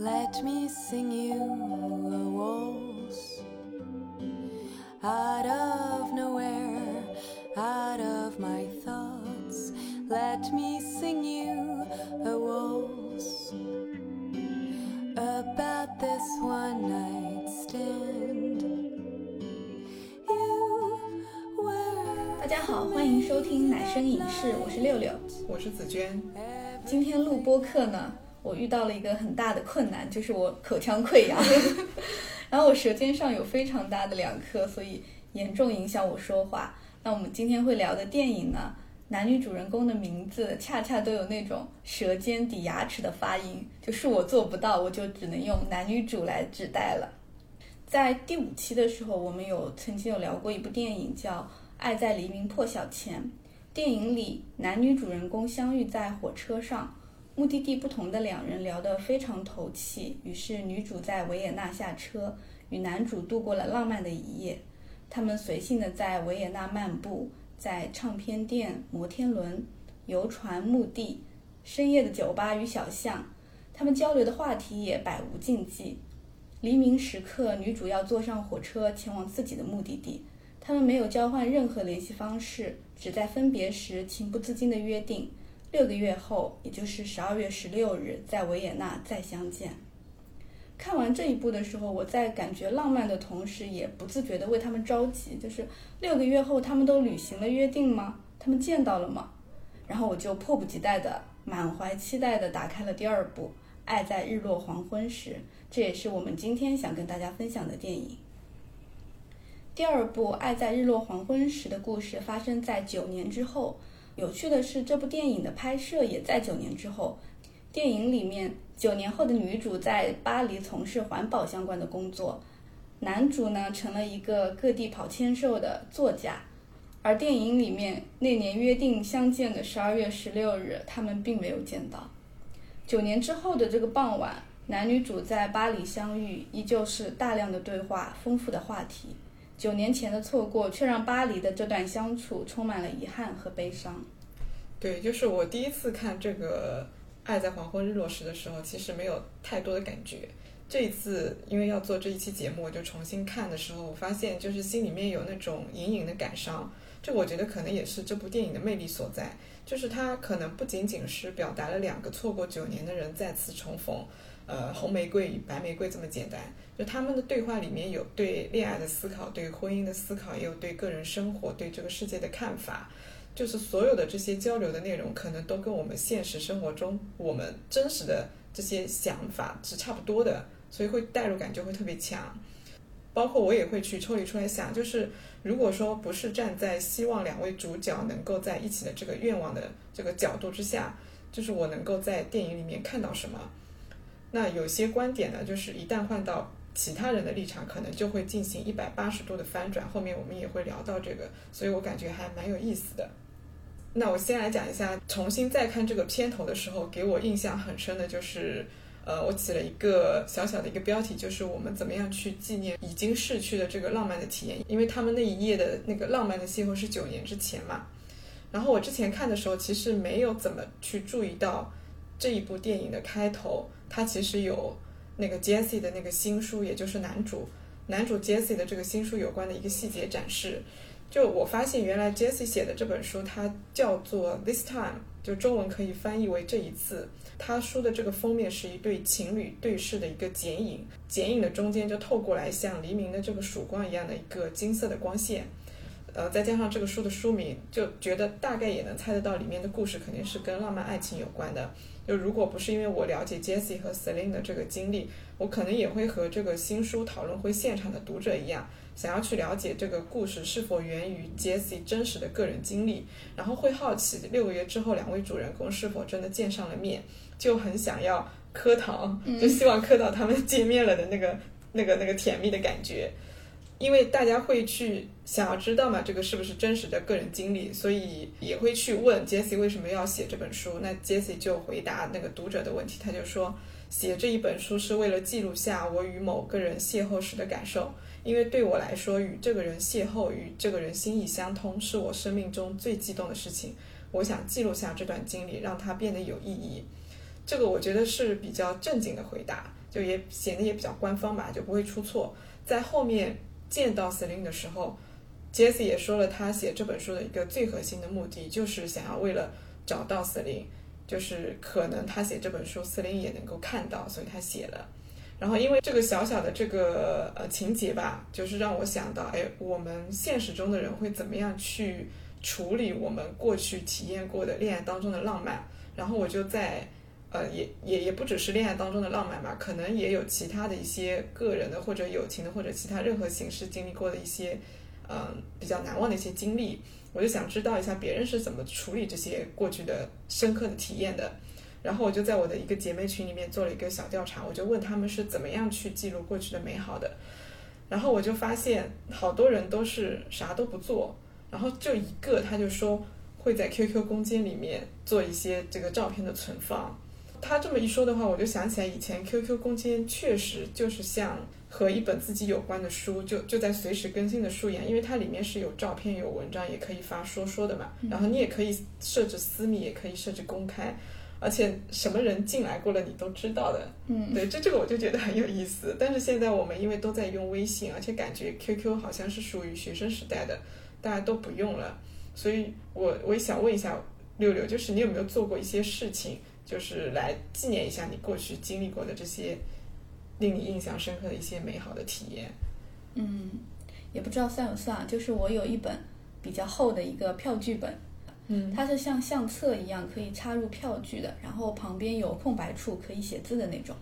Let me sing you a waltz out of nowhere, out of my thoughts. Let me sing you a waltz about this one night stand. You were 大家好，欢迎收听奶声影视，我是六六。我是紫娟，今天录播课呢，我遇到了一个很大的困难，就是我口腔溃疡，然后我舌尖上有非常大的两颗，所以严重影响我说话。那我们今天会聊的电影呢，男女主人公的名字恰恰都有那种舌尖抵牙齿的发音，就是我做不到，我就只能用男女主来指代了。在第五期的时候，我们有曾经有聊过一部电影叫《爱在黎明破晓前》。电影里男女主人公相遇在火车上，目的地不同的两人聊得非常投契。于是女主在维也纳下车，与男主度过了浪漫的一夜。他们随性的在维也纳漫步，在唱片店、摩天轮、游船、墓地、深夜的酒吧与小巷，他们交流的话题也百无禁忌。黎明时刻，女主要坐上火车前往自己的目的地。他们没有交换任何联系方式，只在分别时情不自禁地约定，六个月后，也就是十二月十六日，在维也纳再相见。看完这一部的时候，我在感觉浪漫的同时，也不自觉地为他们着急。就是六个月后，他们都履行了约定吗？他们见到了吗？然后我就迫不及待地、满怀期待地打开了第二部《爱在日落黄昏时》，这也是我们今天想跟大家分享的电影。第二部《爱在日落黄昏时》的故事发生在九年之后。有趣的是，这部电影的拍摄也在九年之后。电影里面，九年后的女主在巴黎从事环保相关的工作，男主呢成了一个各地跑签售的作家。而电影里面那年约定相见的十二月十六日，他们并没有见到。九年之后的这个傍晚，男女主在巴黎相遇，依旧是大量的对话，丰富的话题。九年前的错过，却让巴黎的这段相处充满了遗憾和悲伤。对，就是我第一次看这个《爱在黄昏日落时》的时候，其实没有太多的感觉。这一次，因为要做这一期节目，我就重新看的时候，我发现就是心里面有那种隐隐的感伤。这我觉得可能也是这部电影的魅力所在，就是它可能不仅仅是表达了两个错过九年的人再次重逢。呃，红玫瑰与白玫瑰这么简单，就他们的对话里面有对恋爱的思考，对婚姻的思考，也有对个人生活、对这个世界的看法，就是所有的这些交流的内容，可能都跟我们现实生活中我们真实的这些想法是差不多的，所以会代入感就会特别强。包括我也会去抽离出来想，就是如果说不是站在希望两位主角能够在一起的这个愿望的这个角度之下，就是我能够在电影里面看到什么。那有些观点呢，就是一旦换到其他人的立场，可能就会进行一百八十度的翻转。后面我们也会聊到这个，所以我感觉还蛮有意思的。那我先来讲一下，重新再看这个片头的时候，给我印象很深的就是，呃，我起了一个小小的一个标题，就是我们怎么样去纪念已经逝去的这个浪漫的体验，因为他们那一页的那个浪漫的邂逅是九年之前嘛。然后我之前看的时候，其实没有怎么去注意到这一部电影的开头。他其实有那个 Jesse 的那个新书，也就是男主男主 Jesse 的这个新书有关的一个细节展示。就我发现，原来 Jesse 写的这本书，它叫做 This Time，就中文可以翻译为这一次。他书的这个封面是一对情侣对视的一个剪影，剪影的中间就透过来像黎明的这个曙光一样的一个金色的光线。呃，再加上这个书的书名，就觉得大概也能猜得到里面的故事肯定是跟浪漫爱情有关的。就如果不是因为我了解 Jessie 和 Celine 的这个经历，我可能也会和这个新书讨论会现场的读者一样，想要去了解这个故事是否源于 Jessie 真实的个人经历，然后会好奇六个月之后两位主人公是否真的见上了面，就很想要磕糖，就希望磕到他们见面了的那个那个那个甜蜜的感觉。因为大家会去想要知道嘛，这个是不是真实的个人经历，所以也会去问 Jesse 为什么要写这本书。那 Jesse 就回答那个读者的问题，他就说写这一本书是为了记录下我与某个人邂逅时的感受，因为对我来说，与这个人邂逅，与这个人心意相通，是我生命中最激动的事情。我想记录下这段经历，让它变得有意义。这个我觉得是比较正经的回答。就也显得也比较官方吧，就不会出错。在后面见到 Celine 的时候，Jesse 也说了，他写这本书的一个最核心的目的，就是想要为了找到 Celine，就是可能他写这本书，Celine 也能够看到，所以他写了。然后因为这个小小的这个呃情节吧，就是让我想到，哎，我们现实中的人会怎么样去处理我们过去体验过的恋爱当中的浪漫？然后我就在。呃，也也也不只是恋爱当中的浪漫吧，可能也有其他的一些个人的或者友情的或者其他任何形式经历过的一些，嗯，比较难忘的一些经历。我就想知道一下别人是怎么处理这些过去的深刻的体验的。然后我就在我的一个姐妹群里面做了一个小调查，我就问他们是怎么样去记录过去的美好的。然后我就发现好多人都是啥都不做，然后就一个他就说会在 QQ 空间里面做一些这个照片的存放。他这么一说的话，我就想起来以前 QQ 空间确实就是像和一本自己有关的书，就就在随时更新的书一样，因为它里面是有照片、有文章，也可以发说说的嘛。然后你也可以设置私密，也可以设置公开，而且什么人进来过了你都知道的。嗯，对，这这个我就觉得很有意思。但是现在我们因为都在用微信，而且感觉 QQ 好像是属于学生时代的，大家都不用了，所以我我也想问一下六六，就是你有没有做过一些事情？就是来纪念一下你过去经历过的这些令你印象深刻的一些美好的体验。嗯，也不知道算不算，就是我有一本比较厚的一个票据本，嗯，它是像相册一样可以插入票据的，然后旁边有空白处可以写字的那种。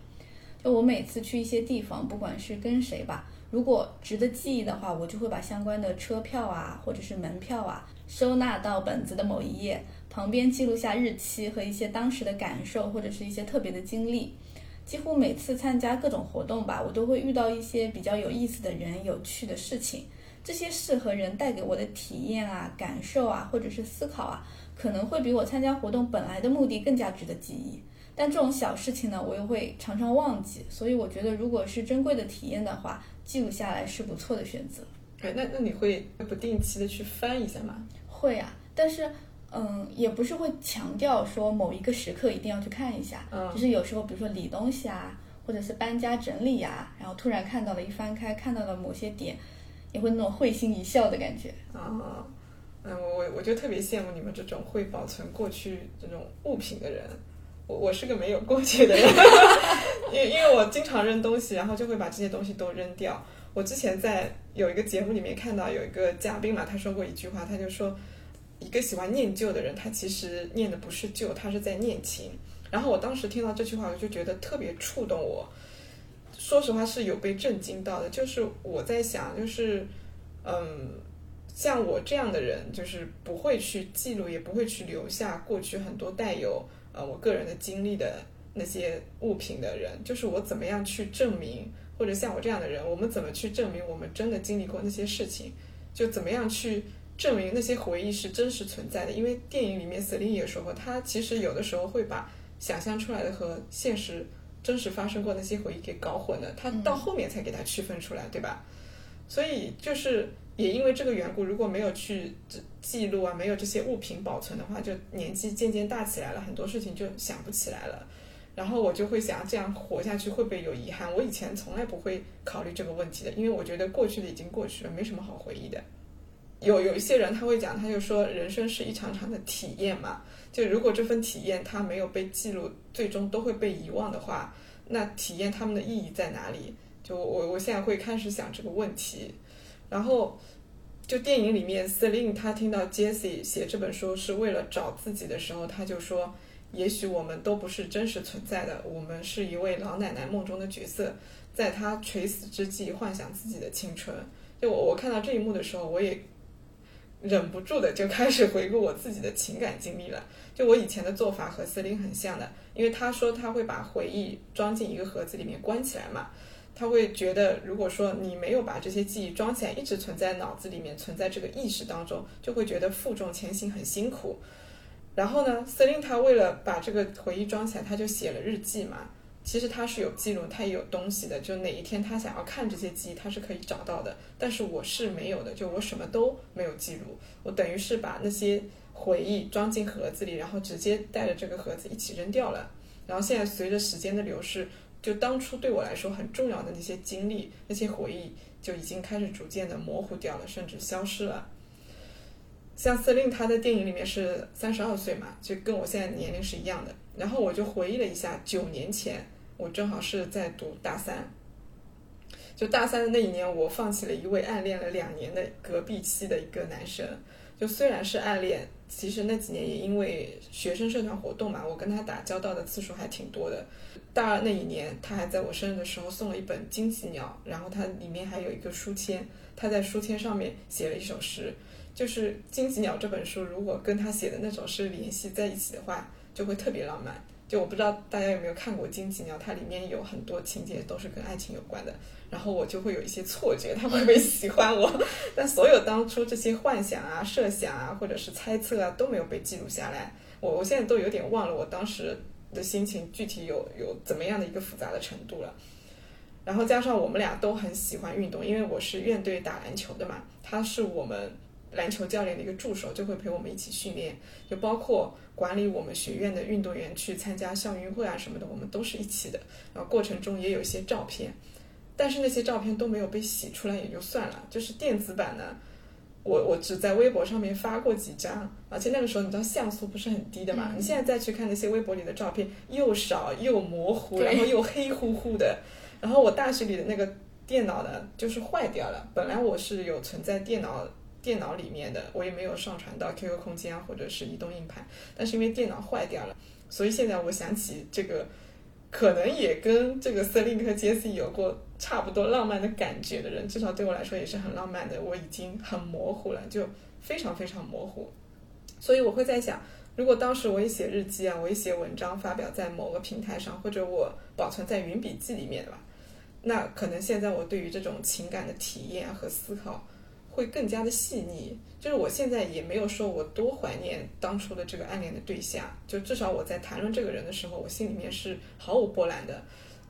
就我每次去一些地方，不管是跟谁吧，如果值得记忆的话，我就会把相关的车票啊，或者是门票啊，收纳到本子的某一页。旁边记录下日期和一些当时的感受，或者是一些特别的经历。几乎每次参加各种活动吧，我都会遇到一些比较有意思的人、有趣的事情。这些事和人带给我的体验啊、感受啊，或者是思考啊，可能会比我参加活动本来的目的更加值得记忆。但这种小事情呢，我又会常常忘记。所以我觉得，如果是珍贵的体验的话，记录下来是不错的选择。哎，那那你会不定期的去翻一下吗？会啊，但是。嗯，也不是会强调说某一个时刻一定要去看一下，嗯，就是有时候比如说理东西啊，或者是搬家整理呀，然后突然看到了一翻开看到了某些点，也会那种会心一笑的感觉。啊，嗯，我我就特别羡慕你们这种会保存过去这种物品的人，我我是个没有过去的人，因为因为我经常扔东西，然后就会把这些东西都扔掉。我之前在有一个节目里面看到有一个嘉宾嘛，他说过一句话，他就说。一个喜欢念旧的人，他其实念的不是旧，他是在念情。然后我当时听到这句话，我就觉得特别触动我。说实话是有被震惊到的，就是我在想，就是嗯，像我这样的人，就是不会去记录，也不会去留下过去很多带有呃我个人的经历的那些物品的人，就是我怎么样去证明，或者像我这样的人，我们怎么去证明我们真的经历过那些事情，就怎么样去。证明那些回忆是真实存在的，因为电影里面 Celine 也说过，他其实有的时候会把想象出来的和现实真实发生过那些回忆给搞混了，他到后面才给他区分出来，对吧？所以就是也因为这个缘故，如果没有去记录啊，没有这些物品保存的话，就年纪渐渐大起来了，很多事情就想不起来了。然后我就会想，这样活下去会不会有遗憾？我以前从来不会考虑这个问题的，因为我觉得过去的已经过去了，没什么好回忆的。有有一些人他会讲，他就说人生是一场场的体验嘛，就如果这份体验它没有被记录，最终都会被遗忘的话，那体验他们的意义在哪里？就我我现在会开始想这个问题，然后就电影里面 Celine 他听到 Jesse 写这本书是为了找自己的时候，他就说，也许我们都不是真实存在的，我们是一位老奶奶梦中的角色，在她垂死之际幻想自己的青春。就我我看到这一幕的时候，我也。忍不住的就开始回顾我自己的情感经历了。就我以前的做法和司令很像的，因为他说他会把回忆装进一个盒子里面关起来嘛。他会觉得，如果说你没有把这些记忆装起来，一直存在脑子里面，存在这个意识当中，就会觉得负重前行很辛苦。然后呢，司令他为了把这个回忆装起来，他就写了日记嘛。其实他是有记录，他也有东西的。就哪一天他想要看这些记忆，他是可以找到的。但是我是没有的，就我什么都没有记录。我等于是把那些回忆装进盒子里，然后直接带着这个盒子一起扔掉了。然后现在随着时间的流逝，就当初对我来说很重要的那些经历、那些回忆，就已经开始逐渐的模糊掉了，甚至消失了。像司令他在电影里面是三十二岁嘛，就跟我现在年龄是一样的。然后我就回忆了一下，九年前我正好是在读大三，就大三的那一年，我放弃了一位暗恋了两年的隔壁期的一个男生。就虽然是暗恋，其实那几年也因为学生社团活动嘛，我跟他打交道的次数还挺多的。大二那一年，他还在我生日的时候送了一本《荆棘鸟》，然后它里面还有一个书签，他在书签上面写了一首诗。就是《荆棘鸟》这本书，如果跟他写的那首诗联系在一起的话，就会特别浪漫。就我不知道大家有没有看过《荆棘鸟》，它里面有很多情节都是跟爱情有关的。然后我就会有一些错觉，他会不会喜欢我？但所有当初这些幻想啊、设想啊，或者是猜测啊，都没有被记录下来。我我现在都有点忘了我当时的心情具体有有怎么样的一个复杂的程度了。然后加上我们俩都很喜欢运动，因为我是院队打篮球的嘛，他是我们。篮球教练的一个助手就会陪我们一起训练，就包括管理我们学院的运动员去参加校运会啊什么的，我们都是一起的。然后过程中也有一些照片，但是那些照片都没有被洗出来也就算了，就是电子版呢，我我只在微博上面发过几张，而且那个时候你知道像素不是很低的嘛，你现在再去看那些微博里的照片，又少又模糊，然后又黑乎乎的。然后我大学里的那个电脑呢，就是坏掉了，本来我是有存在电脑。电脑里面的我也没有上传到 QQ 空间啊，或者是移动硬盘，但是因为电脑坏掉了，所以现在我想起这个，可能也跟这个 Celine 和 Jesse 有过差不多浪漫的感觉的人，至少对我来说也是很浪漫的。我已经很模糊了，就非常非常模糊，所以我会在想，如果当时我也写日记啊，我也写文章发表在某个平台上，或者我保存在云笔记里面的吧，那可能现在我对于这种情感的体验和思考。会更加的细腻，就是我现在也没有说我多怀念当初的这个暗恋的对象，就至少我在谈论这个人的时候，我心里面是毫无波澜的。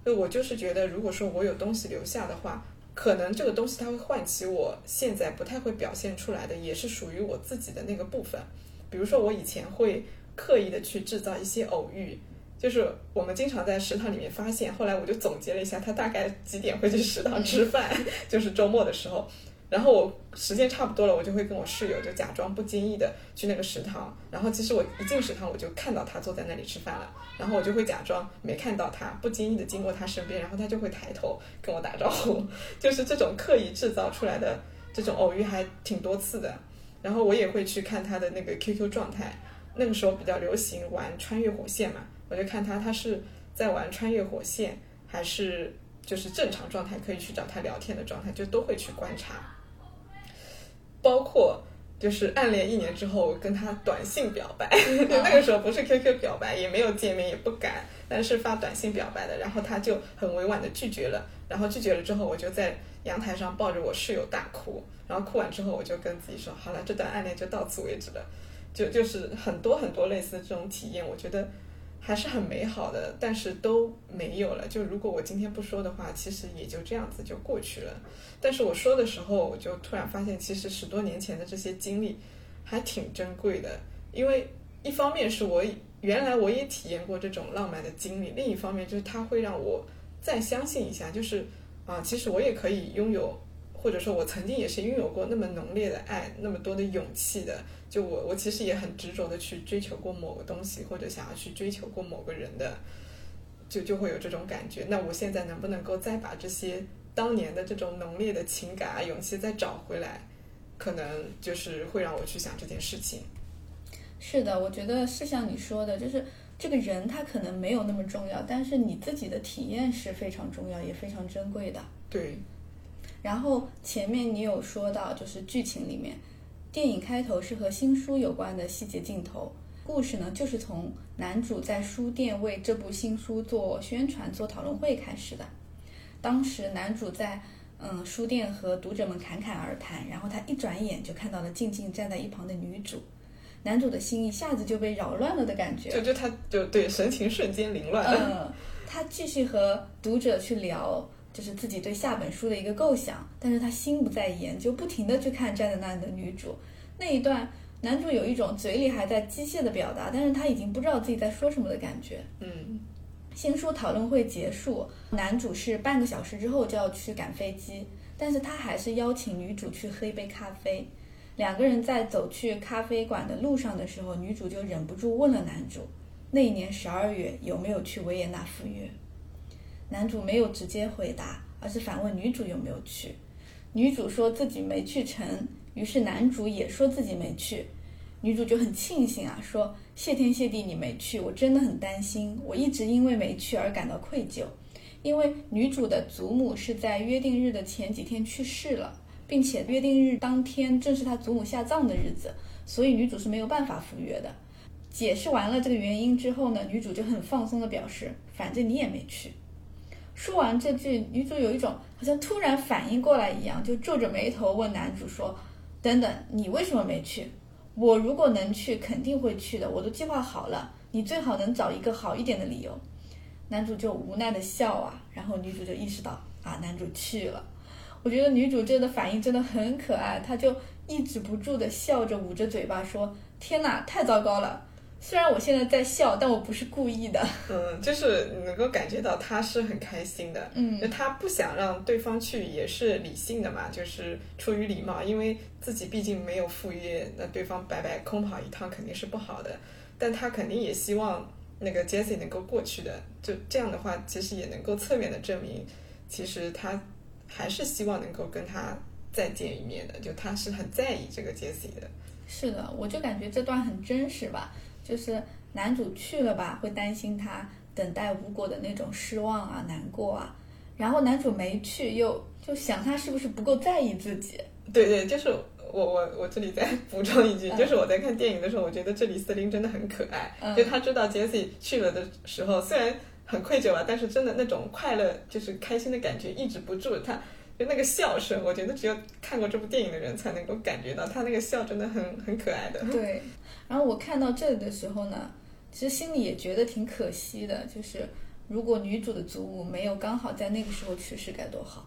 就我就是觉得，如果说我有东西留下的话，可能这个东西它会唤起我现在不太会表现出来的，也是属于我自己的那个部分。比如说我以前会刻意的去制造一些偶遇，就是我们经常在食堂里面发现，后来我就总结了一下，他大概几点会去食堂吃饭，就是周末的时候。然后我时间差不多了，我就会跟我室友就假装不经意的去那个食堂，然后其实我一进食堂我就看到他坐在那里吃饭了，然后我就会假装没看到他，不经意的经过他身边，然后他就会抬头跟我打招呼，就是这种刻意制造出来的这种偶遇还挺多次的。然后我也会去看他的那个 QQ 状态，那个时候比较流行玩穿越火线嘛，我就看他他是在玩穿越火线，还是就是正常状态可以去找他聊天的状态，就都会去观察。包括就是暗恋一年之后跟他短信表白，那个时候不是 QQ 表白，也没有见面，也不敢，但是发短信表白的，然后他就很委婉的拒绝了，然后拒绝了之后，我就在阳台上抱着我室友大哭，然后哭完之后，我就跟自己说，好了，这段暗恋就到此为止了，就就是很多很多类似的这种体验，我觉得。还是很美好的，但是都没有了。就如果我今天不说的话，其实也就这样子就过去了。但是我说的时候，我就突然发现，其实十多年前的这些经历还挺珍贵的。因为一方面是我原来我也体验过这种浪漫的经历，另一方面就是它会让我再相信一下，就是啊，其实我也可以拥有，或者说我曾经也是拥有过那么浓烈的爱，那么多的勇气的。就我，我其实也很执着的去追求过某个东西，或者想要去追求过某个人的，就就会有这种感觉。那我现在能不能够再把这些当年的这种浓烈的情感啊、勇气再找回来？可能就是会让我去想这件事情。是的，我觉得是像你说的，就是这个人他可能没有那么重要，但是你自己的体验是非常重要，也非常珍贵的。对。然后前面你有说到，就是剧情里面。电影开头是和新书有关的细节镜头，故事呢就是从男主在书店为这部新书做宣传、做讨论会开始的。当时男主在嗯书店和读者们侃侃而谈，然后他一转眼就看到了静静站在一旁的女主，男主的心一下子就被扰乱了的感觉，就就他就对神情瞬间凌乱。嗯，他继续和读者去聊。就是自己对下本书的一个构想，但是他心不在焉，就不停的去看站在那里的女主。那一段，男主有一种嘴里还在机械的表达，但是他已经不知道自己在说什么的感觉。嗯，新书讨论会结束，男主是半个小时之后就要去赶飞机，但是他还是邀请女主去喝一杯咖啡。两个人在走去咖啡馆的路上的时候，女主就忍不住问了男主，那一年十二月有没有去维也纳赴约？男主没有直接回答，而是反问女主有没有去。女主说自己没去成，于是男主也说自己没去。女主就很庆幸啊，说谢天谢地你没去，我真的很担心，我一直因为没去而感到愧疚。因为女主的祖母是在约定日的前几天去世了，并且约定日当天正是她祖母下葬的日子，所以女主是没有办法赴约的。解释完了这个原因之后呢，女主就很放松的表示，反正你也没去。说完这句，女主有一种好像突然反应过来一样，就皱着眉头问男主说：“等等，你为什么没去？我如果能去，肯定会去的，我都计划好了。你最好能找一个好一点的理由。”男主就无奈的笑啊，然后女主就意识到啊，男主去了。我觉得女主这个反应真的很可爱，她就抑制不住的笑着，捂着嘴巴说：“天哪，太糟糕了！”虽然我现在在笑，但我不是故意的。嗯，就是能够感觉到他是很开心的。嗯，就他不想让对方去，也是理性的嘛，就是出于礼貌，因为自己毕竟没有赴约，那对方白白空跑一趟肯定是不好的。但他肯定也希望那个 Jessie 能够过去的。就这样的话，其实也能够侧面的证明，其实他还是希望能够跟他再见一面的。就他是很在意这个 Jessie 的。是的，我就感觉这段很真实吧。就是男主去了吧，会担心他等待无果的那种失望啊、难过啊。然后男主没去，又就想他是不是不够在意自己。对对，就是我我我这里再补充一句，就是我在看电影的时候，我觉得这里司令真的很可爱。就他知道杰西去了的时候，虽然很愧疚吧，但是真的那种快乐，就是开心的感觉抑制不住。他就那个笑声，我觉得只有看过这部电影的人才能够感觉到，他那个笑真的很很可爱的。对。然后我看到这里的时候呢，其实心里也觉得挺可惜的。就是如果女主的祖母没有刚好在那个时候去世，该多好！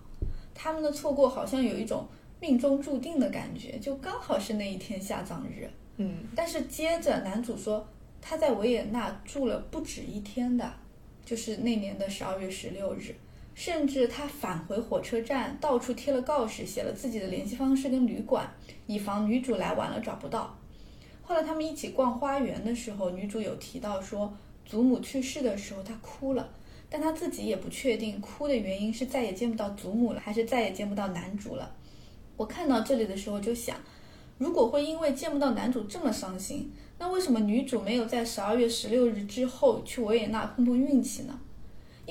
他们的错过好像有一种命中注定的感觉，就刚好是那一天下葬日。嗯。但是接着男主说他在维也纳住了不止一天的，就是那年的十二月十六日，甚至他返回火车站，到处贴了告示，写了自己的联系方式跟旅馆，以防女主来晚了找不到。后来他们一起逛花园的时候，女主有提到说，祖母去世的时候她哭了，但她自己也不确定哭的原因是再也见不到祖母了，还是再也见不到男主了。我看到这里的时候就想，如果会因为见不到男主这么伤心，那为什么女主没有在十二月十六日之后去维也纳碰碰运气呢？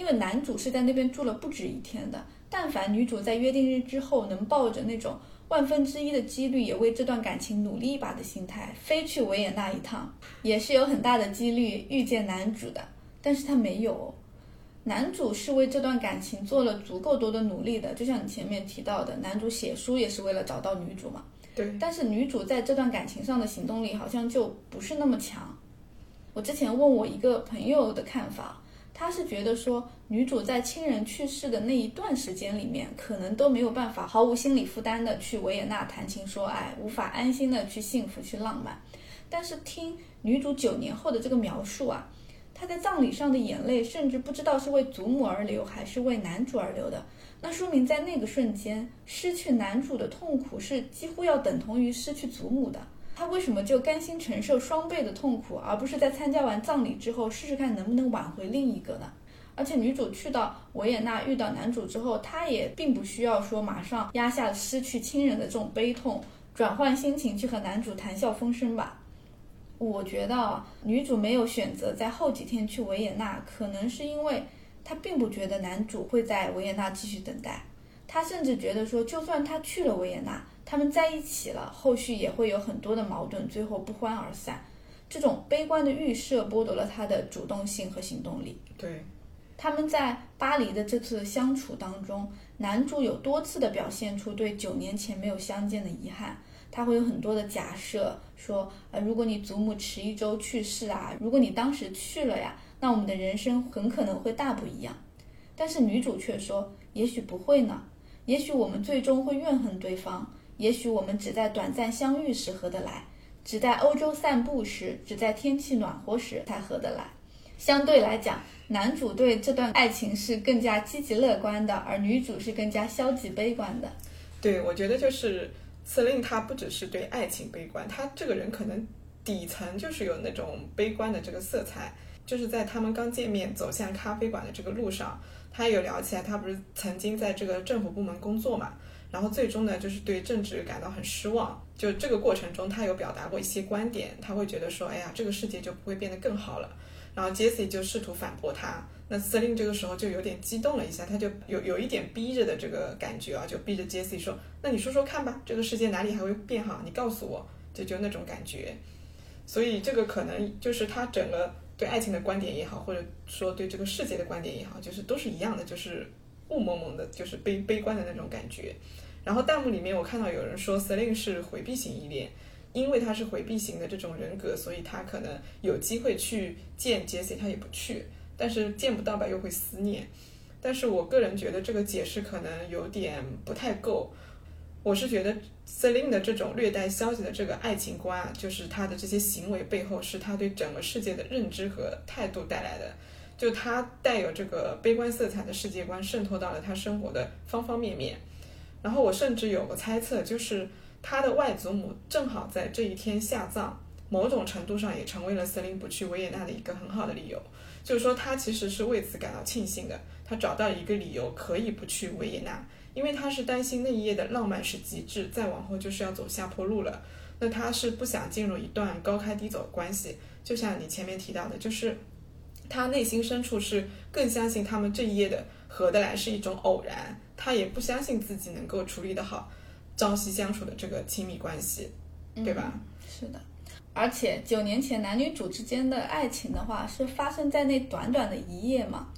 因为男主是在那边住了不止一天的，但凡女主在约定日之后能抱着那种。万分之一的几率也为这段感情努力一把的心态，飞去维也纳一趟，也是有很大的几率遇见男主的。但是他没有，男主是为这段感情做了足够多的努力的。就像你前面提到的，男主写书也是为了找到女主嘛。对。但是女主在这段感情上的行动力好像就不是那么强。我之前问我一个朋友的看法。他是觉得说，女主在亲人去世的那一段时间里面，可能都没有办法毫无心理负担的去维也纳谈情说爱，无法安心的去幸福去浪漫。但是听女主九年后的这个描述啊，她在葬礼上的眼泪，甚至不知道是为祖母而流，还是为男主而流的。那说明在那个瞬间，失去男主的痛苦是几乎要等同于失去祖母的。他为什么就甘心承受双倍的痛苦，而不是在参加完葬礼之后试试看能不能挽回另一个呢？而且女主去到维也纳遇到男主之后，她也并不需要说马上压下失去亲人的这种悲痛，转换心情去和男主谈笑风生吧。我觉得女主没有选择在后几天去维也纳，可能是因为她并不觉得男主会在维也纳继续等待，她甚至觉得说，就算他去了维也纳。他们在一起了，后续也会有很多的矛盾，最后不欢而散。这种悲观的预设剥夺了他的主动性和行动力。对，他们在巴黎的这次相处当中，男主有多次的表现出对九年前没有相见的遗憾。他会有很多的假设，说，呃，如果你祖母迟一周去世啊，如果你当时去了呀，那我们的人生很可能会大不一样。但是女主却说，也许不会呢，也许我们最终会怨恨对方。也许我们只在短暂相遇时合得来，只在欧洲散步时，只在天气暖和时才合得来。相对来讲，男主对这段爱情是更加积极乐观的，而女主是更加消极悲观的。对，我觉得就是司令他不只是对爱情悲观，他这个人可能底层就是有那种悲观的这个色彩。就是在他们刚见面走向咖啡馆的这个路上，他有聊起来，他不是曾经在这个政府部门工作嘛，然后最终呢，就是对政治感到很失望。就这个过程中，他有表达过一些观点，他会觉得说，哎呀，这个世界就不会变得更好了。然后 Jesse 就试图反驳他，那司令这个时候就有点激动了一下，他就有有一点逼着的这个感觉啊，就逼着 Jesse 说，那你说说看吧，这个世界哪里还会变好？你告诉我，就就那种感觉。所以这个可能就是他整个。对爱情的观点也好，或者说对这个世界的观点也好，就是都是一样的，就是雾蒙蒙的，就是悲悲观的那种感觉。然后弹幕里面我看到有人说 Celine 是回避型依恋，因为他是回避型的这种人格，所以他可能有机会去见 Jesse，他也不去，但是见不到吧又会思念。但是我个人觉得这个解释可能有点不太够。我是觉得 Celine 的这种略带消极的这个爱情观啊，就是他的这些行为背后是他对整个世界的认知和态度带来的，就他带有这个悲观色彩的世界观渗透到了他生活的方方面面。然后我甚至有个猜测，就是他的外祖母正好在这一天下葬，某种程度上也成为了森林不去维也纳的一个很好的理由。就是说他其实是为此感到庆幸的，他找到一个理由可以不去维也纳。因为他是担心那一夜的浪漫是极致，再往后就是要走下坡路了。那他是不想进入一段高开低走的关系，就像你前面提到的，就是他内心深处是更相信他们这一夜的合得来是一种偶然，他也不相信自己能够处理得好朝夕相处的这个亲密关系，对吧？是的，而且九年前男女主之间的爱情的话，是发生在那短短的一夜嘛。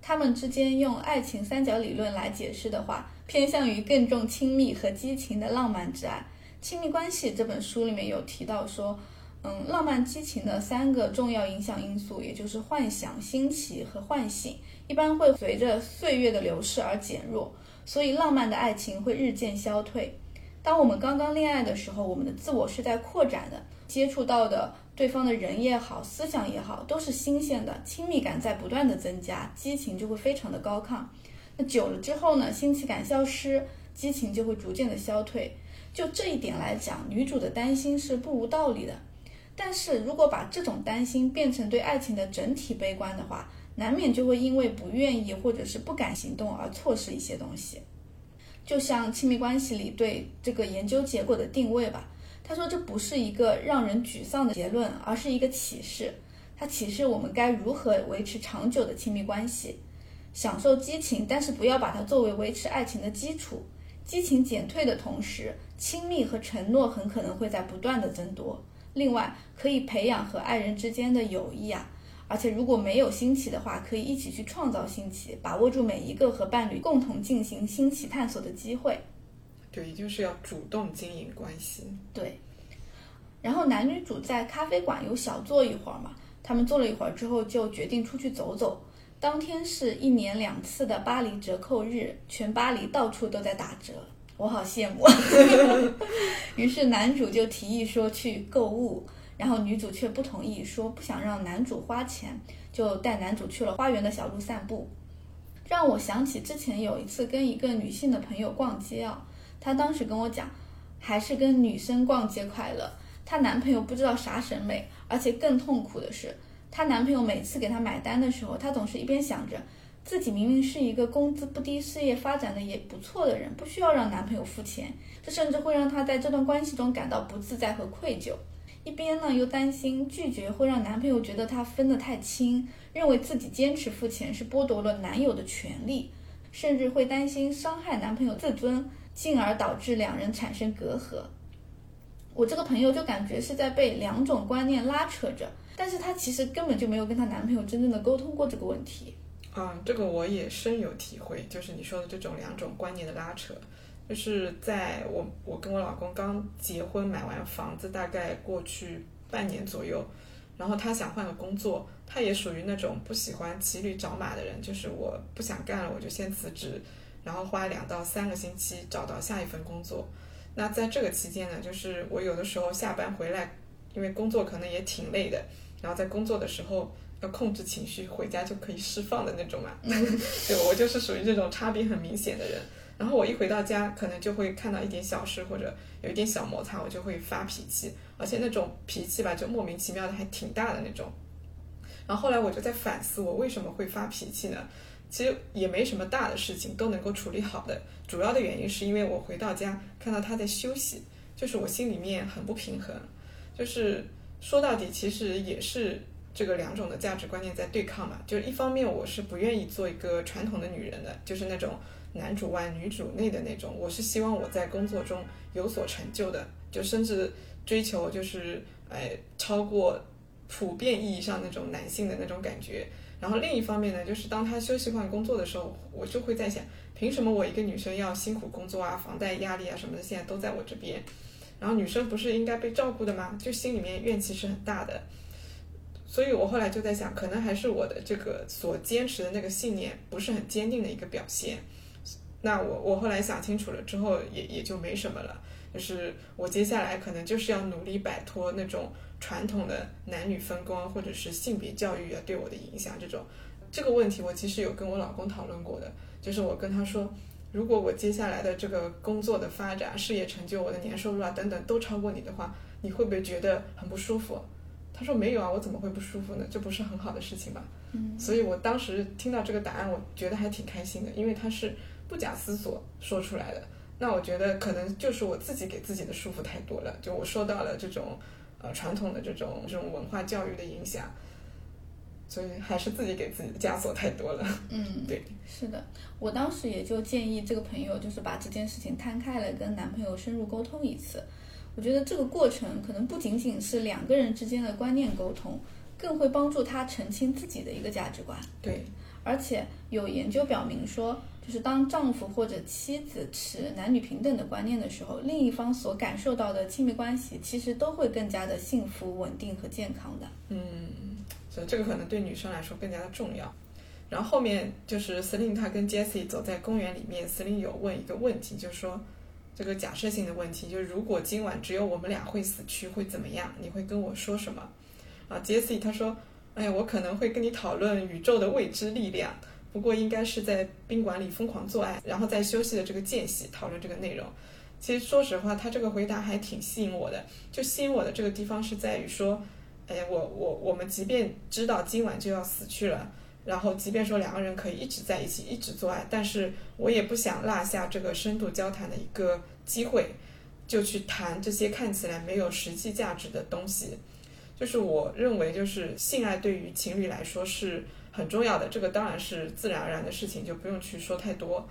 他们之间用爱情三角理论来解释的话，偏向于更重亲密和激情的浪漫之爱。亲密关系这本书里面有提到说，嗯，浪漫激情的三个重要影响因素，也就是幻想、新奇和唤醒，一般会随着岁月的流逝而减弱，所以浪漫的爱情会日渐消退。当我们刚刚恋爱的时候，我们的自我是在扩展的，接触到的。对方的人也好，思想也好，都是新鲜的，亲密感在不断的增加，激情就会非常的高亢。那久了之后呢，新奇感消失，激情就会逐渐的消退。就这一点来讲，女主的担心是不无道理的。但是如果把这种担心变成对爱情的整体悲观的话，难免就会因为不愿意或者是不敢行动而错失一些东西。就像亲密关系里对这个研究结果的定位吧。他说：“这不是一个让人沮丧的结论，而是一个启示。它启示我们该如何维持长久的亲密关系，享受激情，但是不要把它作为维持爱情的基础。激情减退的同时，亲密和承诺很可能会在不断的增多。另外，可以培养和爱人之间的友谊啊，而且如果没有新奇的话，可以一起去创造新奇，把握住每一个和伴侣共同进行新奇探索的机会。”对，就是要主动经营关系。对，然后男女主在咖啡馆有小坐一会儿嘛，他们坐了一会儿之后就决定出去走走。当天是一年两次的巴黎折扣日，全巴黎到处都在打折，我好羡慕。于是男主就提议说去购物，然后女主却不同意，说不想让男主花钱，就带男主去了花园的小路散步。让我想起之前有一次跟一个女性的朋友逛街啊。她当时跟我讲，还是跟女生逛街快乐。她男朋友不知道啥审美，而且更痛苦的是，她男朋友每次给她买单的时候，她总是一边想着自己明明是一个工资不低、事业发展的也不错的人，不需要让男朋友付钱，这甚至会让她在这段关系中感到不自在和愧疚。一边呢又担心拒绝会让男朋友觉得她分得太轻，认为自己坚持付钱是剥夺了男友的权利，甚至会担心伤害男朋友自尊。进而导致两人产生隔阂。我这个朋友就感觉是在被两种观念拉扯着，但是她其实根本就没有跟她男朋友真正的沟通过这个问题。嗯，这个我也深有体会，就是你说的这种两种观念的拉扯，就是在我我跟我老公刚结婚买完房子，大概过去半年左右，然后他想换个工作，他也属于那种不喜欢骑驴找马的人，就是我不想干了，我就先辞职。然后花两到三个星期找到下一份工作。那在这个期间呢，就是我有的时候下班回来，因为工作可能也挺累的，然后在工作的时候要控制情绪，回家就可以释放的那种嘛。对，我就是属于这种差别很明显的人。然后我一回到家，可能就会看到一点小事或者有一点小摩擦，我就会发脾气，而且那种脾气吧，就莫名其妙的还挺大的那种。然后后来我就在反思，我为什么会发脾气呢？其实也没什么大的事情，都能够处理好的。主要的原因是因为我回到家看到他在休息，就是我心里面很不平衡。就是说到底，其实也是这个两种的价值观念在对抗嘛。就是一方面，我是不愿意做一个传统的女人的，就是那种男主外女主内的那种。我是希望我在工作中有所成就的，就甚至追求就是哎超过普遍意义上那种男性的那种感觉。然后另一方面呢，就是当他休息换工作的时候，我就会在想，凭什么我一个女生要辛苦工作啊，房贷压力啊什么的，现在都在我这边。然后女生不是应该被照顾的吗？就心里面怨气是很大的，所以我后来就在想，可能还是我的这个所坚持的那个信念不是很坚定的一个表现。那我我后来想清楚了之后，也也就没什么了。就是我接下来可能就是要努力摆脱那种传统的男女分工或者是性别教育啊对我的影响。这种这个问题我其实有跟我老公讨论过的，就是我跟他说。如果我接下来的这个工作的发展、事业成就、我的年收入啊等等都超过你的话，你会不会觉得很不舒服？他说没有啊，我怎么会不舒服呢？这不是很好的事情吗？嗯，所以我当时听到这个答案，我觉得还挺开心的，因为他是不假思索说出来的。那我觉得可能就是我自己给自己的束缚太多了，就我受到了这种呃传统的这种这种文化教育的影响。所以还是自己给自己的枷锁太多了。嗯，对，是的，我当时也就建议这个朋友，就是把这件事情摊开了，跟男朋友深入沟通一次。我觉得这个过程可能不仅仅是两个人之间的观念沟通，更会帮助他澄清自己的一个价值观。对，而且有研究表明说，就是当丈夫或者妻子持男女平等的观念的时候，另一方所感受到的亲密关系，其实都会更加的幸福、稳定和健康的。嗯。所以这个可能对女生来说更加的重要。然后后面就是 Celine 她跟 Jesse 走在公园里面，Celine 有问一个问题，就是说这个假设性的问题，就是如果今晚只有我们俩会死去，会怎么样？你会跟我说什么？啊，Jessie 她说，哎呀，我可能会跟你讨论宇宙的未知力量，不过应该是在宾馆里疯狂做爱，然后在休息的这个间隙讨论这个内容。其实说实话，他这个回答还挺吸引我的。就吸引我的这个地方是在于说。哎，我我我们即便知道今晚就要死去了，然后即便说两个人可以一直在一起，一直做爱，但是我也不想落下这个深度交谈的一个机会，就去谈这些看起来没有实际价值的东西。就是我认为，就是性爱对于情侣来说是很重要的，这个当然是自然而然的事情，就不用去说太多。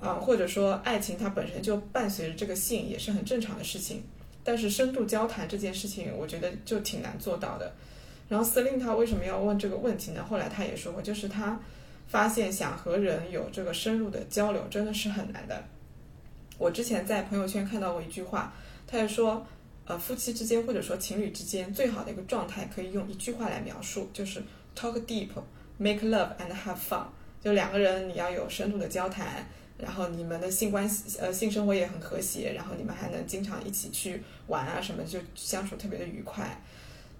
啊，或者说爱情它本身就伴随着这个性，也是很正常的事情。但是深度交谈这件事情，我觉得就挺难做到的。然后司令他为什么要问这个问题呢？后来他也说过，就是他发现想和人有这个深入的交流真的是很难的。我之前在朋友圈看到过一句话，他就说，呃，夫妻之间或者说情侣之间最好的一个状态可以用一句话来描述，就是 talk deep, make love and have fun。就两个人你要有深度的交谈。然后你们的性关系，呃，性生活也很和谐，然后你们还能经常一起去玩啊什么，就相处特别的愉快。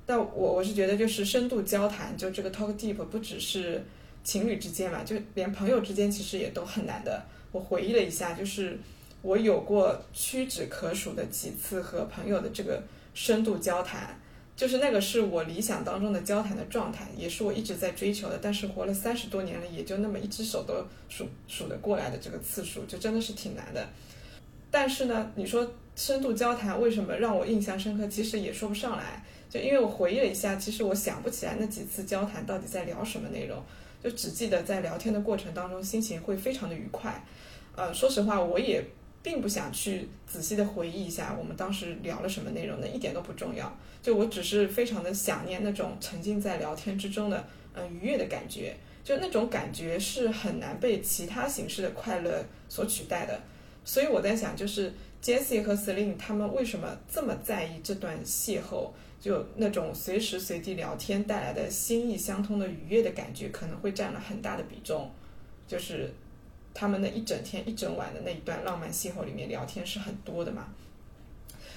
但我我是觉得，就是深度交谈，就这个 talk deep，不只是情侣之间嘛，就连朋友之间其实也都很难的。我回忆了一下，就是我有过屈指可数的几次和朋友的这个深度交谈。就是那个是我理想当中的交谈的状态，也是我一直在追求的。但是活了三十多年了，也就那么一只手都数数得过来的这个次数，就真的是挺难的。但是呢，你说深度交谈为什么让我印象深刻？其实也说不上来。就因为我回忆了一下，其实我想不起来那几次交谈到底在聊什么内容，就只记得在聊天的过程当中心情会非常的愉快。呃，说实话，我也。并不想去仔细的回忆一下我们当时聊了什么内容，那一点都不重要。就我只是非常的想念那种沉浸在聊天之中的嗯愉悦的感觉，就那种感觉是很难被其他形式的快乐所取代的。所以我在想，就是 Jessie 和 Celine 他们为什么这么在意这段邂逅？就那种随时随地聊天带来的心意相通的愉悦的感觉，可能会占了很大的比重，就是。他们那一整天一整晚的那一段浪漫邂逅里面聊天是很多的嘛，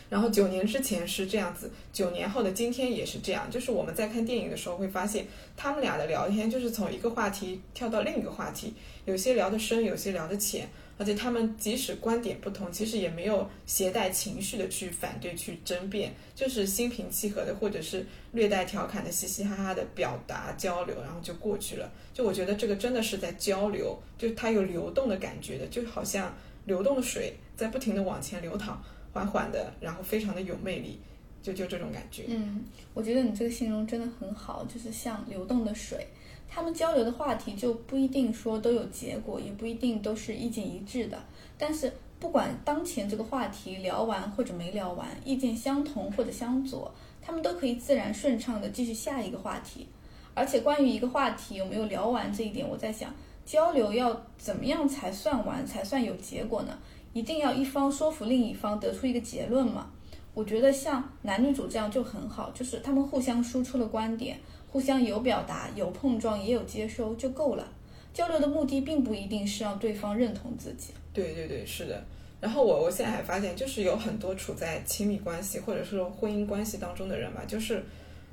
然后九年之前是这样子，九年后的今天也是这样。就是我们在看电影的时候会发现，他们俩的聊天就是从一个话题跳到另一个话题，有些聊得深，有些聊得浅。而且他们即使观点不同，其实也没有携带情绪的去反对、去争辩，就是心平气和的，或者是略带调侃的嘻嘻哈哈的表达交流，然后就过去了。就我觉得这个真的是在交流，就它有流动的感觉的，就好像流动的水在不停的往前流淌，缓缓的，然后非常的有魅力，就就这种感觉。嗯，我觉得你这个形容真的很好，就是像流动的水。他们交流的话题就不一定说都有结果，也不一定都是意见一致的。但是不管当前这个话题聊完或者没聊完，意见相同或者相左，他们都可以自然顺畅的继续下一个话题。而且关于一个话题有没有聊完这一点，我在想，交流要怎么样才算完，才算有结果呢？一定要一方说服另一方得出一个结论吗？我觉得像男女主这样就很好，就是他们互相输出了观点。互相有表达，有碰撞，也有接收就够了。交流的目的并不一定是让对方认同自己。对对对，是的。然后我我现在还发现，就是有很多处在亲密关系或者是说婚姻关系当中的人吧，就是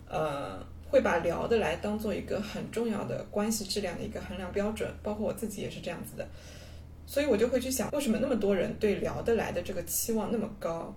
呃会把聊得来当做一个很重要的关系质量的一个衡量标准。包括我自己也是这样子的。所以我就会去想，为什么那么多人对聊得来的这个期望那么高？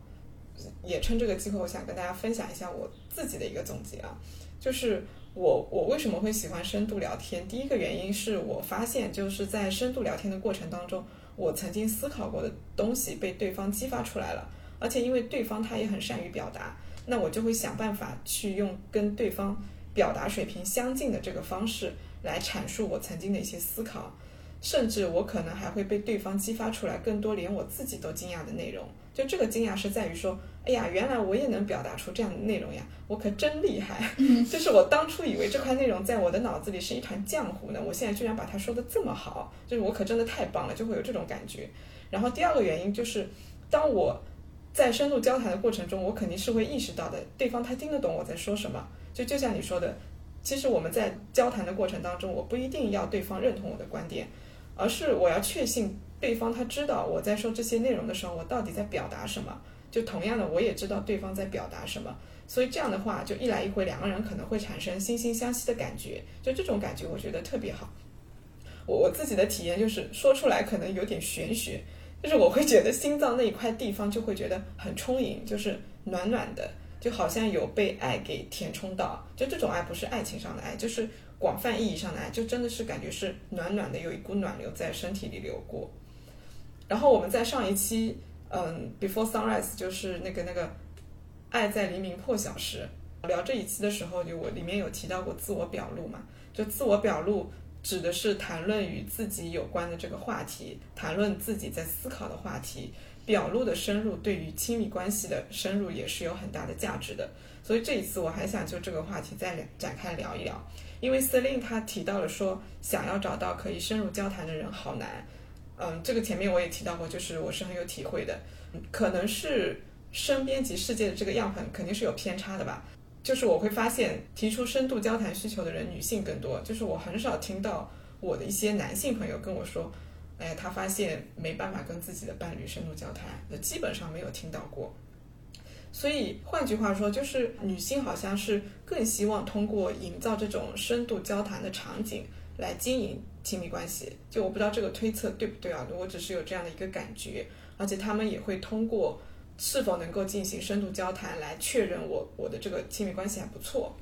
也趁这个机会，我想跟大家分享一下我自己的一个总结啊，就是。我我为什么会喜欢深度聊天？第一个原因是我发现，就是在深度聊天的过程当中，我曾经思考过的东西被对方激发出来了，而且因为对方他也很善于表达，那我就会想办法去用跟对方表达水平相近的这个方式来阐述我曾经的一些思考，甚至我可能还会被对方激发出来更多连我自己都惊讶的内容。就这个惊讶是在于说。哎呀，原来我也能表达出这样的内容呀！我可真厉害。就是我当初以为这块内容在我的脑子里是一团浆糊呢，我现在居然把它说的这么好，就是我可真的太棒了，就会有这种感觉。然后第二个原因就是，当我在深度交谈的过程中，我肯定是会意识到的，对方他听得懂我在说什么。就就像你说的，其实我们在交谈的过程当中，我不一定要对方认同我的观点，而是我要确信对方他知道我在说这些内容的时候，我到底在表达什么。就同样的，我也知道对方在表达什么，所以这样的话，就一来一回，两个人可能会产生惺惺相惜的感觉。就这种感觉，我觉得特别好。我我自己的体验就是说出来可能有点玄学，就是我会觉得心脏那一块地方就会觉得很充盈，就是暖暖的，就好像有被爱给填充到。就这种爱不是爱情上的爱，就是广泛意义上的爱，就真的是感觉是暖暖的，有一股暖流在身体里流过。然后我们在上一期。嗯，Before Sunrise 就是那个那个爱在黎明破晓时聊这一期的时候，就我里面有提到过自我表露嘛，就自我表露指的是谈论与自己有关的这个话题，谈论自己在思考的话题，表露的深入对于亲密关系的深入也是有很大的价值的。所以这一次我还想就这个话题再展开聊一聊，因为 Celine 他提到了说，想要找到可以深入交谈的人好难。嗯，这个前面我也提到过，就是我是很有体会的，可能是身边及世界的这个样本肯定是有偏差的吧。就是我会发现提出深度交谈需求的人女性更多，就是我很少听到我的一些男性朋友跟我说，哎，他发现没办法跟自己的伴侣深度交谈，那基本上没有听到过。所以换句话说，就是女性好像是更希望通过营造这种深度交谈的场景来经营。亲密关系，就我不知道这个推测对不对啊？我只是有这样的一个感觉，而且他们也会通过是否能够进行深度交谈来确认我我的这个亲密关系还不错。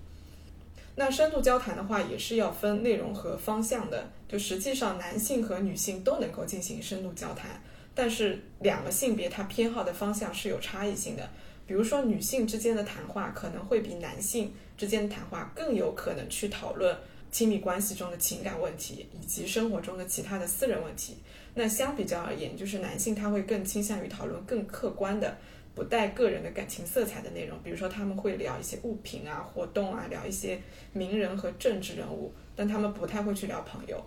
那深度交谈的话，也是要分内容和方向的。就实际上，男性和女性都能够进行深度交谈，但是两个性别它偏好的方向是有差异性的。比如说，女性之间的谈话可能会比男性之间的谈话更有可能去讨论。亲密关系中的情感问题，以及生活中的其他的私人问题。那相比较而言，就是男性他会更倾向于讨论更客观的、不带个人的感情色彩的内容。比如说，他们会聊一些物品啊、活动啊，聊一些名人和政治人物，但他们不太会去聊朋友。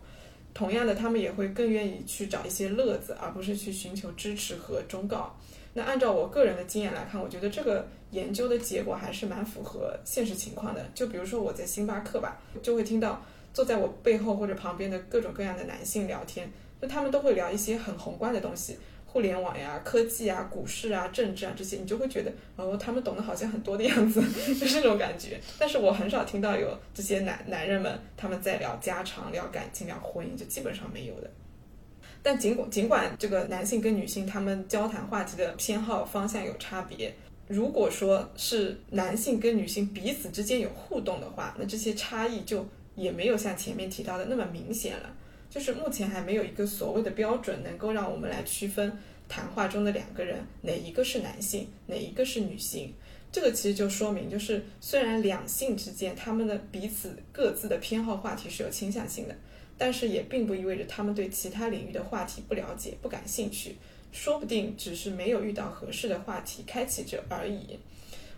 同样的，他们也会更愿意去找一些乐子，而不是去寻求支持和忠告。那按照我个人的经验来看，我觉得这个研究的结果还是蛮符合现实情况的。就比如说我在星巴克吧，就会听到坐在我背后或者旁边的各种各样的男性聊天，就他们都会聊一些很宏观的东西，互联网呀、科技啊、股市啊、政治啊这些，你就会觉得哦，他们懂得好像很多的样子，就是这种感觉。但是我很少听到有这些男男人们他们在聊家常、聊感情、聊婚姻，就基本上没有的。但尽管尽管这个男性跟女性他们交谈话题的偏好方向有差别，如果说是男性跟女性彼此之间有互动的话，那这些差异就也没有像前面提到的那么明显了。就是目前还没有一个所谓的标准能够让我们来区分谈话中的两个人哪一个是男性，哪一个是女性。这个其实就说明，就是虽然两性之间他们的彼此各自的偏好话题是有倾向性的。但是也并不意味着他们对其他领域的话题不了解、不感兴趣，说不定只是没有遇到合适的话题开启者而已。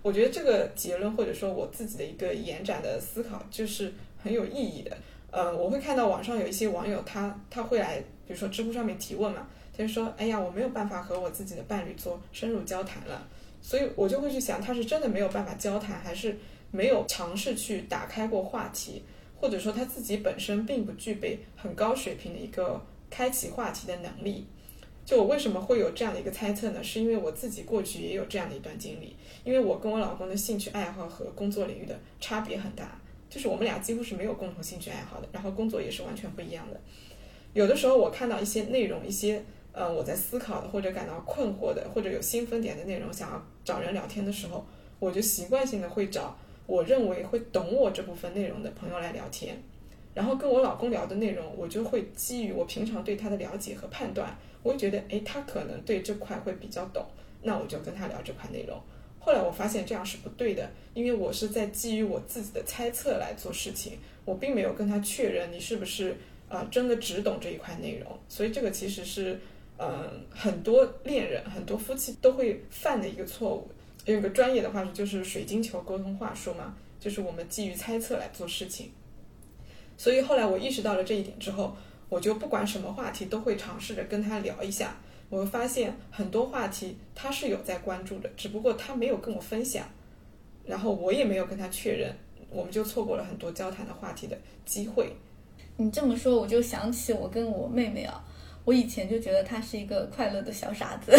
我觉得这个结论或者说我自己的一个延展的思考就是很有意义的。呃，我会看到网上有一些网友他他会来，比如说知乎上面提问嘛，他就说：“哎呀，我没有办法和我自己的伴侣做深入交谈了。”所以我就会去想，他是真的没有办法交谈，还是没有尝试去打开过话题？或者说他自己本身并不具备很高水平的一个开启话题的能力。就我为什么会有这样的一个猜测呢？是因为我自己过去也有这样的一段经历。因为我跟我老公的兴趣爱好和工作领域的差别很大，就是我们俩几乎是没有共同兴趣爱好的，然后工作也是完全不一样的。有的时候我看到一些内容，一些呃我在思考的或者感到困惑的或者有兴奋点的内容，想要找人聊天的时候，我就习惯性的会找。我认为会懂我这部分内容的朋友来聊天，然后跟我老公聊的内容，我就会基于我平常对他的了解和判断，我会觉得，诶，他可能对这块会比较懂，那我就跟他聊这块内容。后来我发现这样是不对的，因为我是在基于我自己的猜测来做事情，我并没有跟他确认你是不是呃真的只懂这一块内容，所以这个其实是嗯很多恋人、很多夫妻都会犯的一个错误。有个专业的话术就是水晶球沟通话术嘛，就是我们基于猜测来做事情。所以后来我意识到了这一点之后，我就不管什么话题都会尝试着跟他聊一下。我发现很多话题他是有在关注的，只不过他没有跟我分享，然后我也没有跟他确认，我们就错过了很多交谈的话题的机会。你这么说，我就想起我跟我妹妹啊。我以前就觉得他是一个快乐的小傻子，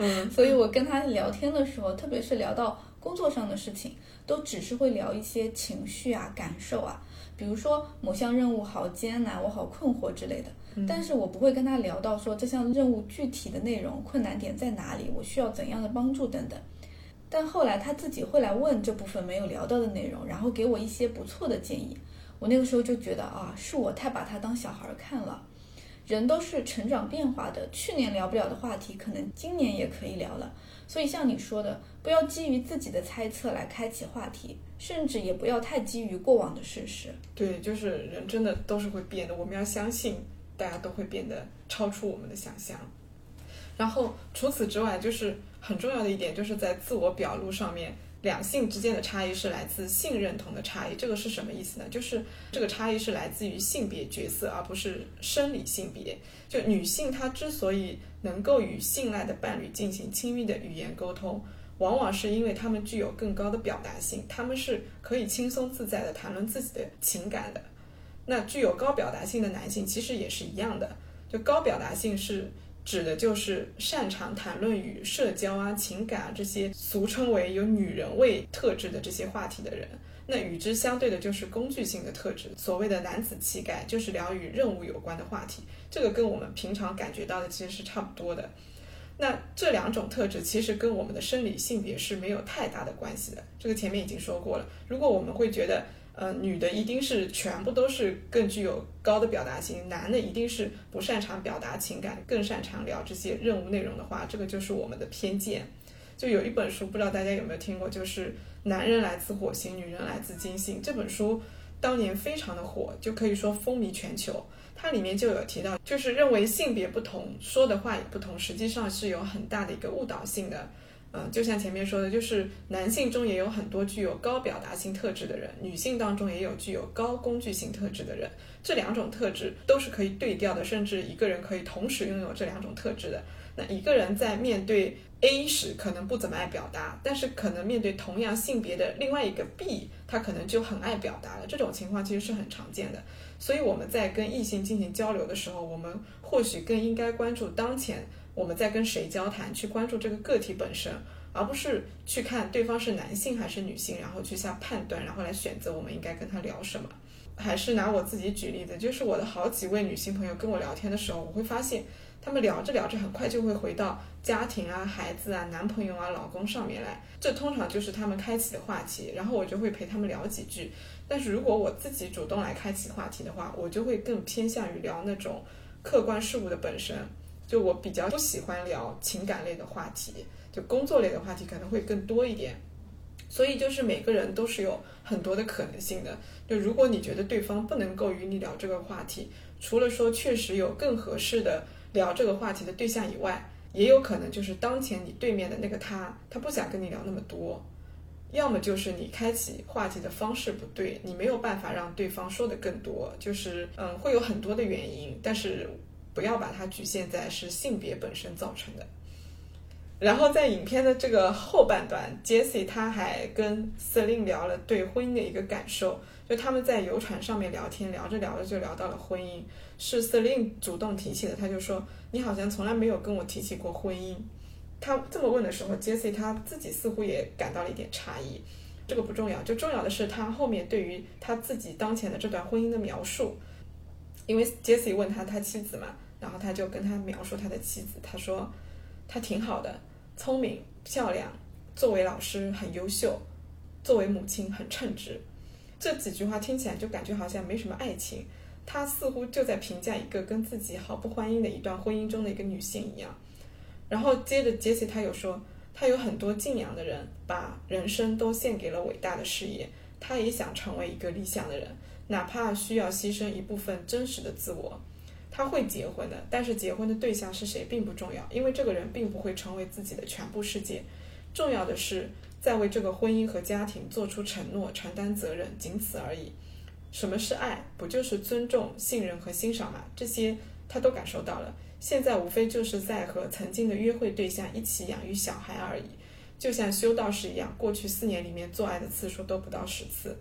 嗯，所以我跟他聊天的时候，特别是聊到工作上的事情，都只是会聊一些情绪啊、感受啊，比如说某项任务好艰难，我好困惑之类的。但是我不会跟他聊到说这项任务具体的内容、困难点在哪里，我需要怎样的帮助等等。但后来他自己会来问这部分没有聊到的内容，然后给我一些不错的建议。我那个时候就觉得啊，是我太把他当小孩看了。人都是成长变化的，去年聊不了的话题，可能今年也可以聊了。所以像你说的，不要基于自己的猜测来开启话题，甚至也不要太基于过往的事实。对，就是人真的都是会变的，我们要相信大家都会变得超出我们的想象。然后除此之外，就是很重要的一点，就是在自我表露上面。两性之间的差异是来自性认同的差异，这个是什么意思呢？就是这个差异是来自于性别角色，而不是生理性别。就女性她之所以能够与信赖的伴侣进行亲密的语言沟通，往往是因为她们具有更高的表达性，她们是可以轻松自在的谈论自己的情感的。那具有高表达性的男性其实也是一样的，就高表达性是。指的就是擅长谈论与社交啊、情感啊这些俗称为有女人味特质的这些话题的人。那与之相对的就是工具性的特质，所谓的男子气概，就是聊与任务有关的话题。这个跟我们平常感觉到的其实是差不多的。那这两种特质其实跟我们的生理性别是没有太大的关系的。这个前面已经说过了。如果我们会觉得，呃，女的一定是全部都是更具有高的表达性，男的一定是不擅长表达情感，更擅长聊这些任务内容的话，这个就是我们的偏见。就有一本书，不知道大家有没有听过，就是《男人来自火星，女人来自金星》这本书，当年非常的火，就可以说风靡全球。它里面就有提到，就是认为性别不同，说的话也不同，实际上是有很大的一个误导性的。嗯，就像前面说的，就是男性中也有很多具有高表达性特质的人，女性当中也有具有高工具性特质的人。这两种特质都是可以对调的，甚至一个人可以同时拥有这两种特质的。那一个人在面对 A 时可能不怎么爱表达，但是可能面对同样性别的另外一个 B，他可能就很爱表达了。这种情况其实是很常见的。所以我们在跟异性进行交流的时候，我们或许更应该关注当前。我们在跟谁交谈，去关注这个个体本身，而不是去看对方是男性还是女性，然后去下判断，然后来选择我们应该跟他聊什么。还是拿我自己举例子，就是我的好几位女性朋友跟我聊天的时候，我会发现，他们聊着聊着，很快就会回到家庭啊、孩子啊、男朋友啊、老公上面来，这通常就是他们开启的话题，然后我就会陪他们聊几句。但是如果我自己主动来开启话题的话，我就会更偏向于聊那种客观事物的本身，就我比较不喜欢聊情感类的话题，就工作类的话题可能会更多一点。所以就是每个人都是有很多的可能性的。就如果你觉得对方不能够与你聊这个话题，除了说确实有更合适的聊这个话题的对象以外，也有可能就是当前你对面的那个他，他不想跟你聊那么多，要么就是你开启话题的方式不对，你没有办法让对方说的更多，就是嗯会有很多的原因，但是不要把它局限在是性别本身造成的。然后在影片的这个后半段，Jesse 他还跟 Celine 聊了对婚姻的一个感受，就他们在游船上面聊天，聊着聊着就聊到了婚姻，是 Celine 主动提起的，他就说你好像从来没有跟我提起过婚姻。他这么问的时候，Jesse 他自己似乎也感到了一点诧异，这个不重要，就重要的是他后面对于他自己当前的这段婚姻的描述，因为 Jesse 问他他妻子嘛，然后他就跟他描述他的妻子，他说。她挺好的，聪明漂亮，作为老师很优秀，作为母亲很称职。这几句话听起来就感觉好像没什么爱情，他似乎就在评价一个跟自己毫不欢迎的一段婚姻中的一个女性一样。然后接着杰西他又说，他有很多敬仰的人，把人生都献给了伟大的事业，他也想成为一个理想的人，哪怕需要牺牲一部分真实的自我。他会结婚的，但是结婚的对象是谁并不重要，因为这个人并不会成为自己的全部世界。重要的是在为这个婚姻和家庭做出承诺、承担责任，仅此而已。什么是爱？不就是尊重、信任和欣赏吗？这些他都感受到了。现在无非就是在和曾经的约会对象一起养育小孩而已，就像修道士一样，过去四年里面做爱的次数都不到十次。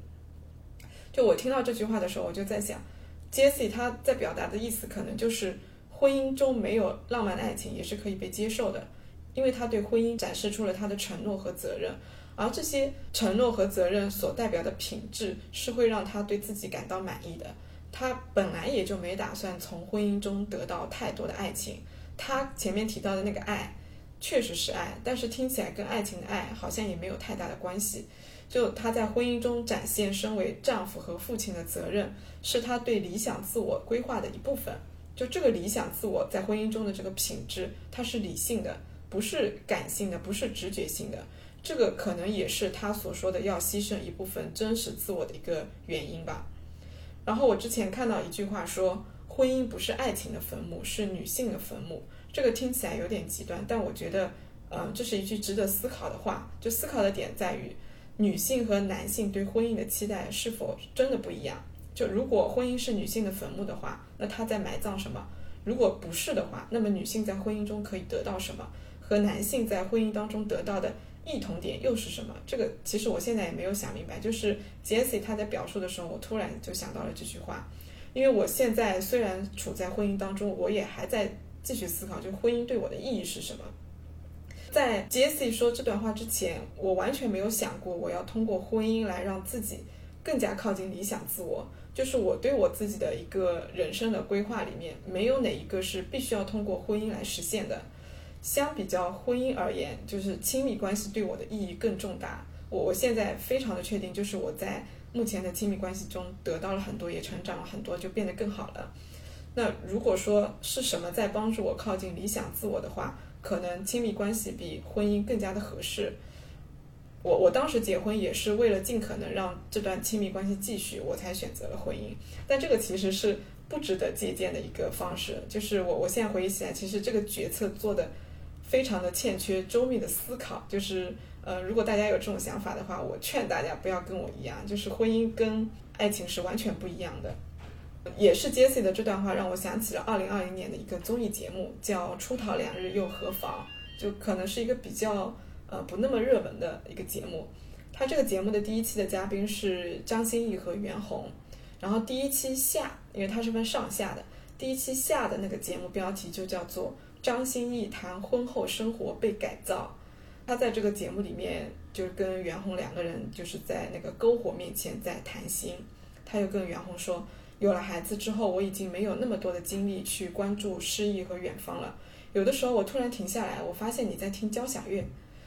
就我听到这句话的时候，我就在想。Jesse 他在表达的意思可能就是婚姻中没有浪漫的爱情也是可以被接受的，因为他对婚姻展示出了他的承诺和责任，而这些承诺和责任所代表的品质是会让他对自己感到满意的。他本来也就没打算从婚姻中得到太多的爱情，他前面提到的那个爱确实是爱，但是听起来跟爱情的爱好像也没有太大的关系。就他在婚姻中展现身为丈夫和父亲的责任，是他对理想自我规划的一部分。就这个理想自我在婚姻中的这个品质，它是理性的，不是感性的，不是直觉性的。这个可能也是他所说的要牺牲一部分真实自我的一个原因吧。然后我之前看到一句话说，婚姻不是爱情的坟墓，是女性的坟墓。这个听起来有点极端，但我觉得，嗯，这是一句值得思考的话。就思考的点在于。女性和男性对婚姻的期待是否真的不一样？就如果婚姻是女性的坟墓的话，那她在埋葬什么？如果不是的话，那么女性在婚姻中可以得到什么？和男性在婚姻当中得到的异同点又是什么？这个其实我现在也没有想明白。就是 Jessie 她在表述的时候，我突然就想到了这句话，因为我现在虽然处在婚姻当中，我也还在继续思考，就婚姻对我的意义是什么。在 Jesse 说这段话之前，我完全没有想过我要通过婚姻来让自己更加靠近理想自我。就是我对我自己的一个人生的规划里面，没有哪一个是必须要通过婚姻来实现的。相比较婚姻而言，就是亲密关系对我的意义更重大。我我现在非常的确定，就是我在目前的亲密关系中得到了很多，也成长了很多，就变得更好了。那如果说是什么在帮助我靠近理想自我的话，可能亲密关系比婚姻更加的合适。我我当时结婚也是为了尽可能让这段亲密关系继续，我才选择了婚姻。但这个其实是不值得借鉴的一个方式。就是我我现在回忆起来，其实这个决策做的非常的欠缺周密的思考。就是呃，如果大家有这种想法的话，我劝大家不要跟我一样，就是婚姻跟爱情是完全不一样的。也是 Jessie 的这段话让我想起了二零二零年的一个综艺节目，叫《出逃两日又何妨》，就可能是一个比较呃不那么热门的一个节目。他这个节目的第一期的嘉宾是张歆艺和袁弘，然后第一期下，因为它是分上下的，第一期下的那个节目标题就叫做《张歆艺谈婚后生活被改造。他在这个节目里面就跟袁弘两个人就是在那个篝火面前在谈心。他又跟袁弘说，有了孩子之后，我已经没有那么多的精力去关注诗意和远方了。有的时候我突然停下来，我发现你在听交响乐。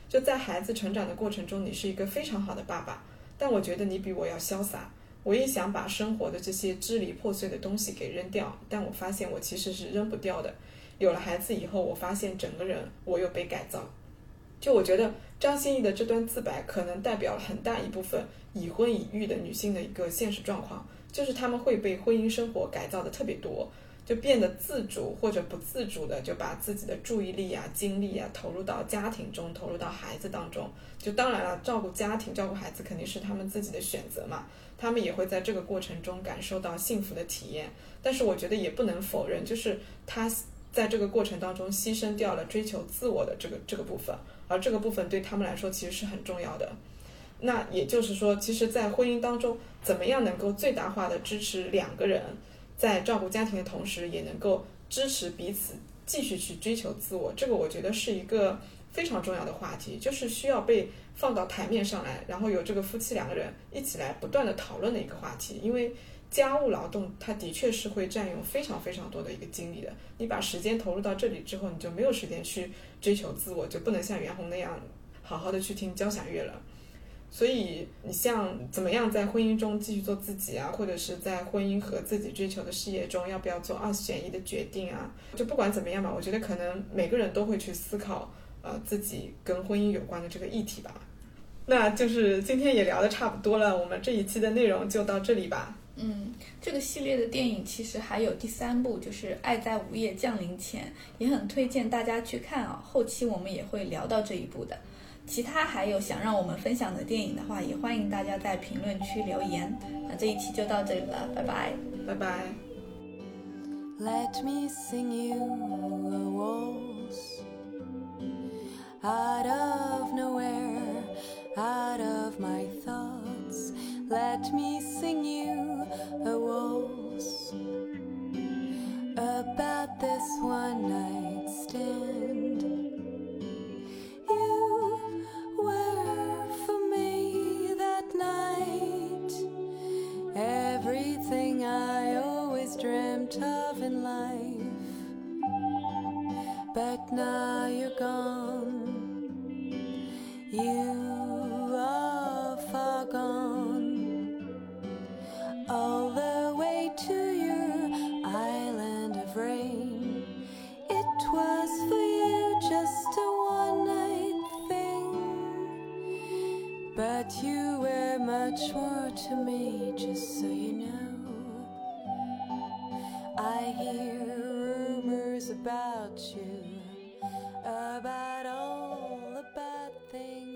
就在孩子成长的过程中，你是一个非常好的爸爸，但我觉得你比我要潇洒。我也想把生活的这些支离破碎的东西给扔掉，但我发现我其实是扔不掉的。有了孩子以后，我发现整个人我又被改造。就我觉得张歆艺的这段自白，可能代表了很大一部分已婚已育的女性的一个现实状况，就是他们会被婚姻生活改造的特别多。就变得自主或者不自主的，就把自己的注意力啊、精力啊投入到家庭中，投入到孩子当中。就当然了，照顾家庭、照顾孩子肯定是他们自己的选择嘛，他们也会在这个过程中感受到幸福的体验。但是我觉得也不能否认，就是他在这个过程当中牺牲掉了追求自我的这个这个部分，而这个部分对他们来说其实是很重要的。那也就是说，其实，在婚姻当中，怎么样能够最大化的支持两个人？在照顾家庭的同时，也能够支持彼此继续去追求自我，这个我觉得是一个非常重要的话题，就是需要被放到台面上来，然后有这个夫妻两个人一起来不断的讨论的一个话题。因为家务劳动它的确是会占用非常非常多的一个精力的，你把时间投入到这里之后，你就没有时间去追求自我，就不能像袁弘那样好好的去听交响乐了。所以，你像怎么样在婚姻中继续做自己啊，或者是在婚姻和自己追求的事业中，要不要做二选一的决定啊？就不管怎么样吧，我觉得可能每个人都会去思考，呃，自己跟婚姻有关的这个议题吧。那就是今天也聊的差不多了，我们这一期的内容就到这里吧。嗯，这个系列的电影其实还有第三部，就是《爱在午夜降临前》，也很推荐大家去看啊。后期我们也会聊到这一部的。其他还有想让我们分享的电影的话，也欢迎大家在评论区留言。那这一期就到这里了，拜拜，拜拜。Let me sing you a waltz out of nowhere, out of my thoughts. Let me sing you a waltz about this one night stand. Night everything I always dreamt of in life. But now you're gone, you are far gone, all the way to your island of rain. It was for you just a one night thing. But you much more to me, just so you know. I hear rumors about you, about all the bad things.